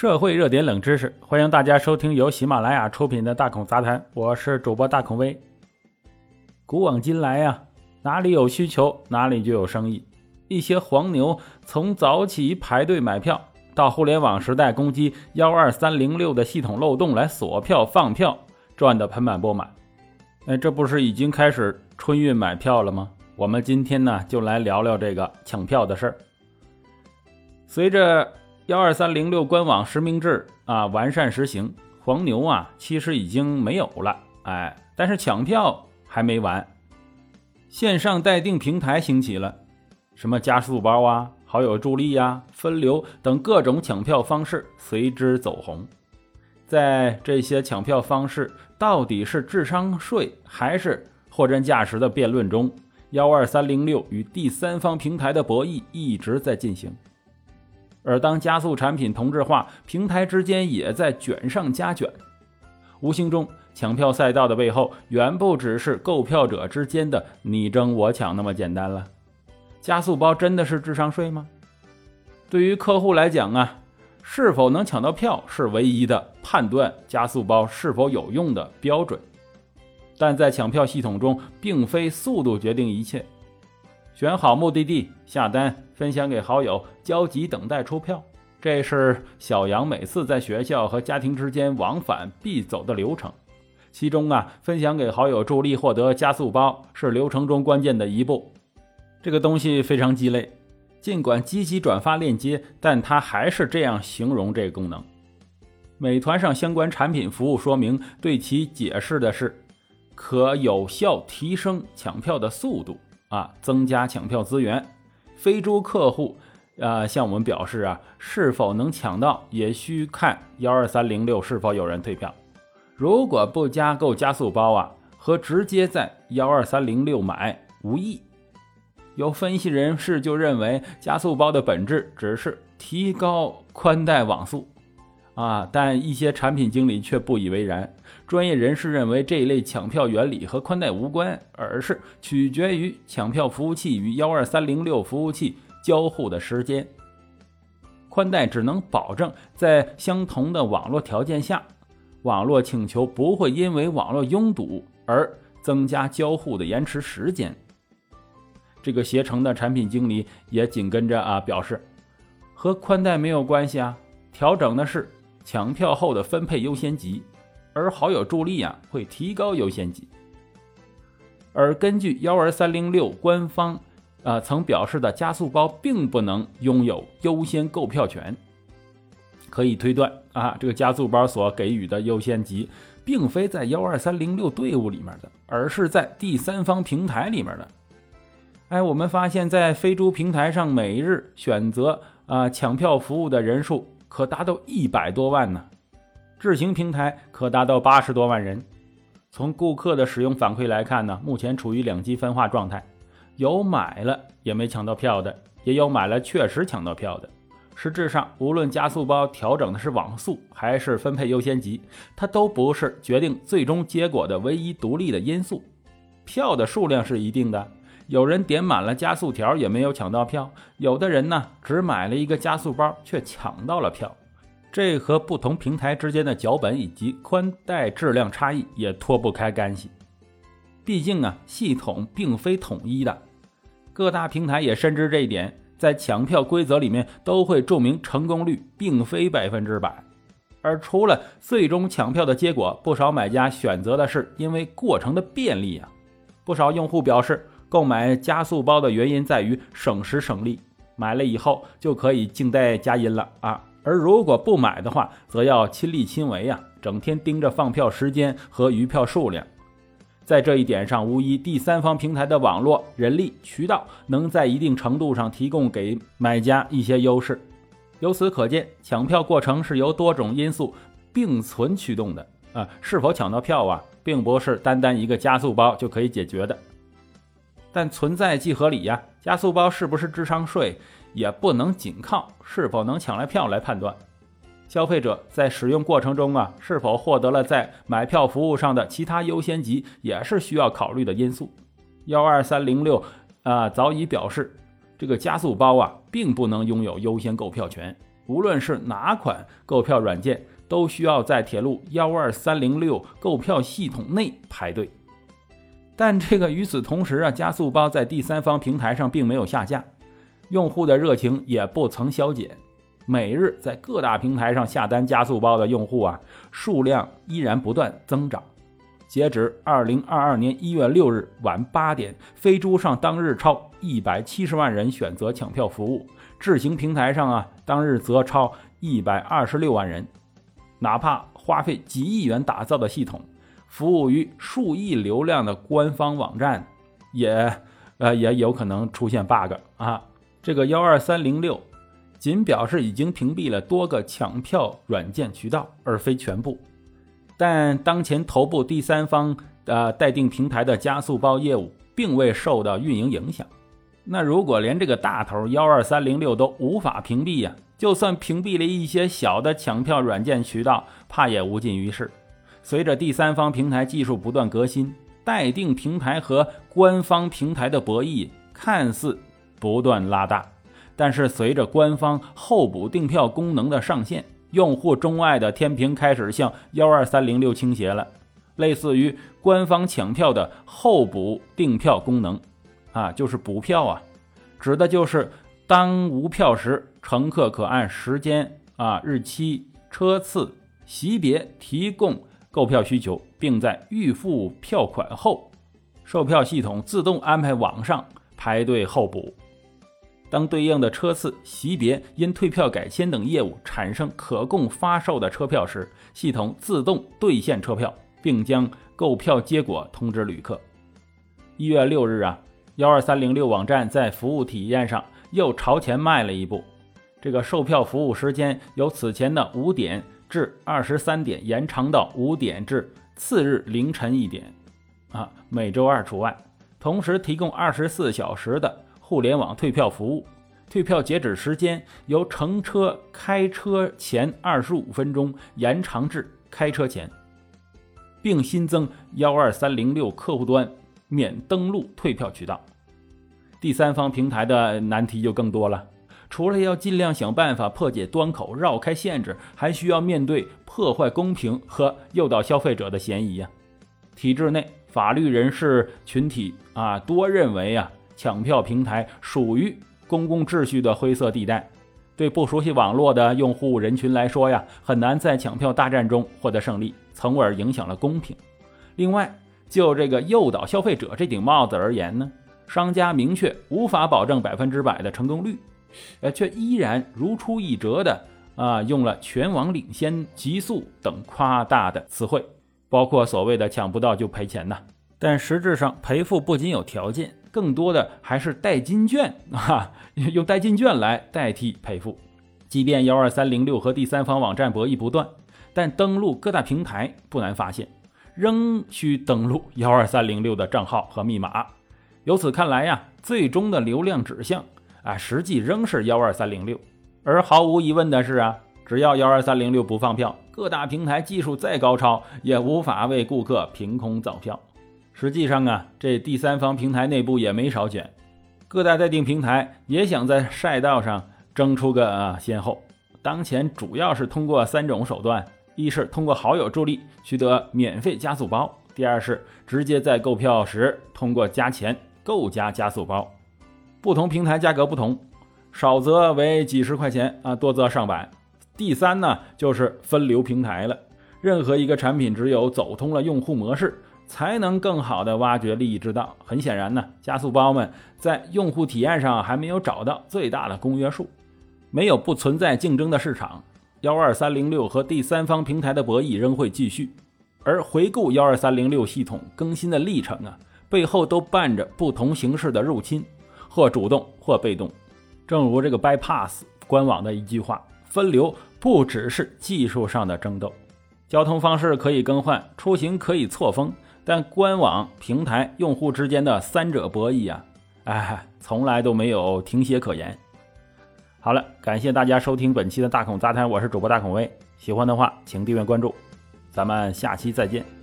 社会热点冷知识，欢迎大家收听由喜马拉雅出品的《大孔杂谈》，我是主播大孔威。古往今来呀，哪里有需求，哪里就有生意。一些黄牛从早起排队买票，到互联网时代攻击幺二三零六的系统漏洞来锁票放票，赚得盆满钵满。哎，这不是已经开始春运买票了吗？我们今天呢，就来聊聊这个抢票的事儿。随着幺二三零六官网实名制啊完善实行，黄牛啊其实已经没有了，哎，但是抢票还没完，线上待定平台兴起了，什么加速包啊、好友助力呀、分流等各种抢票方式随之走红。在这些抢票方式到底是智商税还是货真价实的辩论中，幺二三零六与第三方平台的博弈一直在进行。而当加速产品同质化，平台之间也在卷上加卷，无形中抢票赛道的背后，远不只是购票者之间的你争我抢那么简单了。加速包真的是智商税吗？对于客户来讲啊，是否能抢到票是唯一的判断加速包是否有用的标准。但在抢票系统中，并非速度决定一切。选好目的地，下单，分享给好友，焦急等待出票，这是小杨每次在学校和家庭之间往返必走的流程。其中啊，分享给好友助力获得加速包是流程中关键的一步。这个东西非常鸡肋，尽管积极转发链接，但它还是这样形容这个功能。美团上相关产品服务说明对其解释的是，可有效提升抢票的速度。啊，增加抢票资源。非洲客户，呃，向我们表示啊，是否能抢到也需看幺二三零六是否有人退票。如果不加购加速包啊，和直接在幺二三零六买无异。有分析人士就认为，加速包的本质只是提高宽带网速。啊，但一些产品经理却不以为然。专业人士认为，这一类抢票原理和宽带无关，而是取决于抢票服务器与幺二三零六服务器交互的时间。宽带只能保证在相同的网络条件下，网络请求不会因为网络拥堵而增加交互的延迟时间。这个携程的产品经理也紧跟着啊表示，和宽带没有关系啊，调整的是。抢票后的分配优先级，而好友助力啊会提高优先级。而根据幺二三零六官方啊曾表示的加速包并不能拥有优先购票权，可以推断啊这个加速包所给予的优先级并非在幺二三零六队伍里面的，而是在第三方平台里面的。哎，我们发现，在飞猪平台上每日选择啊抢票服务的人数。可达到一百多万呢，智行平台可达到八十多万人。从顾客的使用反馈来看呢，目前处于两极分化状态，有买了也没抢到票的，也有买了确实抢到票的。实质上，无论加速包调整的是网速还是分配优先级，它都不是决定最终结果的唯一独立的因素。票的数量是一定的。有人点满了加速条也没有抢到票，有的人呢只买了一个加速包却抢到了票，这和不同平台之间的脚本以及宽带质量差异也脱不开干系。毕竟啊，系统并非统一的，各大平台也深知这一点，在抢票规则里面都会注明成功率并非百分之百。而除了最终抢票的结果，不少买家选择的是因为过程的便利啊，不少用户表示。购买加速包的原因在于省时省力，买了以后就可以静待佳音了啊！而如果不买的话，则要亲力亲为呀，整天盯着放票时间和余票数量。在这一点上，无疑第三方平台的网络、人力、渠道能在一定程度上提供给买家一些优势。由此可见，抢票过程是由多种因素并存驱动的啊！是否抢到票啊，并不是单单一个加速包就可以解决的。但存在即合理呀，加速包是不是智商税，也不能仅靠是否能抢来票来判断。消费者在使用过程中啊，是否获得了在买票服务上的其他优先级，也是需要考虑的因素。幺二三零六啊早已表示，这个加速包啊，并不能拥有优先购票权。无论是哪款购票软件，都需要在铁路幺二三零六购票系统内排队。但这个与此同时啊，加速包在第三方平台上并没有下架，用户的热情也不曾消减。每日在各大平台上下单加速包的用户啊，数量依然不断增长。截止二零二二年一月六日晚八点，飞猪上当日超一百七十万人选择抢票服务，智行平台上啊，当日则超一百二十六万人。哪怕花费几亿元打造的系统，服务于数亿流量的官方网站，也呃也有可能出现 bug 啊。这个幺二三零六仅表示已经屏蔽了多个抢票软件渠道，而非全部。但当前头部第三方呃待定平台的加速包业务并未受到运营影响。那如果连这个大头幺二三零六都无法屏蔽呀，就算屏蔽了一些小的抢票软件渠道，怕也无济于事。随着第三方平台技术不断革新，待定平台和官方平台的博弈看似不断拉大，但是随着官方候补订票功能的上线。用户钟爱的天平开始向幺二三零六倾斜了，类似于官方抢票的候补订票功能，啊，就是补票啊，指的就是当无票时，乘客可按时间、啊日期、车次、席别提供购票需求，并在预付票款后，售票系统自动安排网上排队候补。当对应的车次、席别因退票改签等业务产生可供发售的车票时，系统自动兑现车票，并将购票结果通知旅客。一月六日啊，幺二三零六网站在服务体验上又朝前迈了一步，这个售票服务时间由此前的五点至二十三点延长到五点至次日凌晨一点，啊，每周二除外，同时提供二十四小时的。互联网退票服务，退票截止时间由乘车开车前二十五分钟延长至开车前，并新增幺二三零六客户端免登录退票渠道。第三方平台的难题就更多了，除了要尽量想办法破解端口、绕开限制，还需要面对破坏公平和诱导消费者的嫌疑呀。体制内法律人士群体啊，多认为啊。抢票平台属于公共秩序的灰色地带，对不熟悉网络的用户人群来说呀，很难在抢票大战中获得胜利，从而影响了公平。另外，就这个诱导消费者这顶帽子而言呢，商家明确无法保证百分之百的成功率，呃，却依然如出一辙的啊，用了全网领先、极速等夸大的词汇，包括所谓的抢不到就赔钱呐。但实质上赔付不仅有条件。更多的还是代金券啊，用代金券来代替赔付。即便幺二三零六和第三方网站博弈不断，但登录各大平台不难发现，仍需登录幺二三零六的账号和密码。由此看来呀，最终的流量指向啊，实际仍是幺二三零六。而毫无疑问的是啊，只要幺二三零六不放票，各大平台技术再高超，也无法为顾客凭空造票。实际上啊，这第三方平台内部也没少卷，各大待定平台也想在赛道上争出个啊先后。当前主要是通过三种手段：一是通过好友助力取得免费加速包；第二是直接在购票时通过加钱购加加速包。不同平台价格不同，少则为几十块钱啊，多则上百。第三呢，就是分流平台了。任何一个产品只有走通了用户模式。才能更好的挖掘利益之道。很显然呢，加速包们在用户体验上还没有找到最大的公约数，没有不存在竞争的市场。幺二三零六和第三方平台的博弈仍会继续。而回顾幺二三零六系统更新的历程啊，背后都伴着不同形式的入侵，或主动或被动。正如这个 Bypass 官网的一句话：“分流不只是技术上的争斗，交通方式可以更换，出行可以错峰。”但官网、平台、用户之间的三者博弈啊，哎，从来都没有停歇可言。好了，感谢大家收听本期的大孔杂谈，我是主播大孔威。喜欢的话，请订阅关注，咱们下期再见。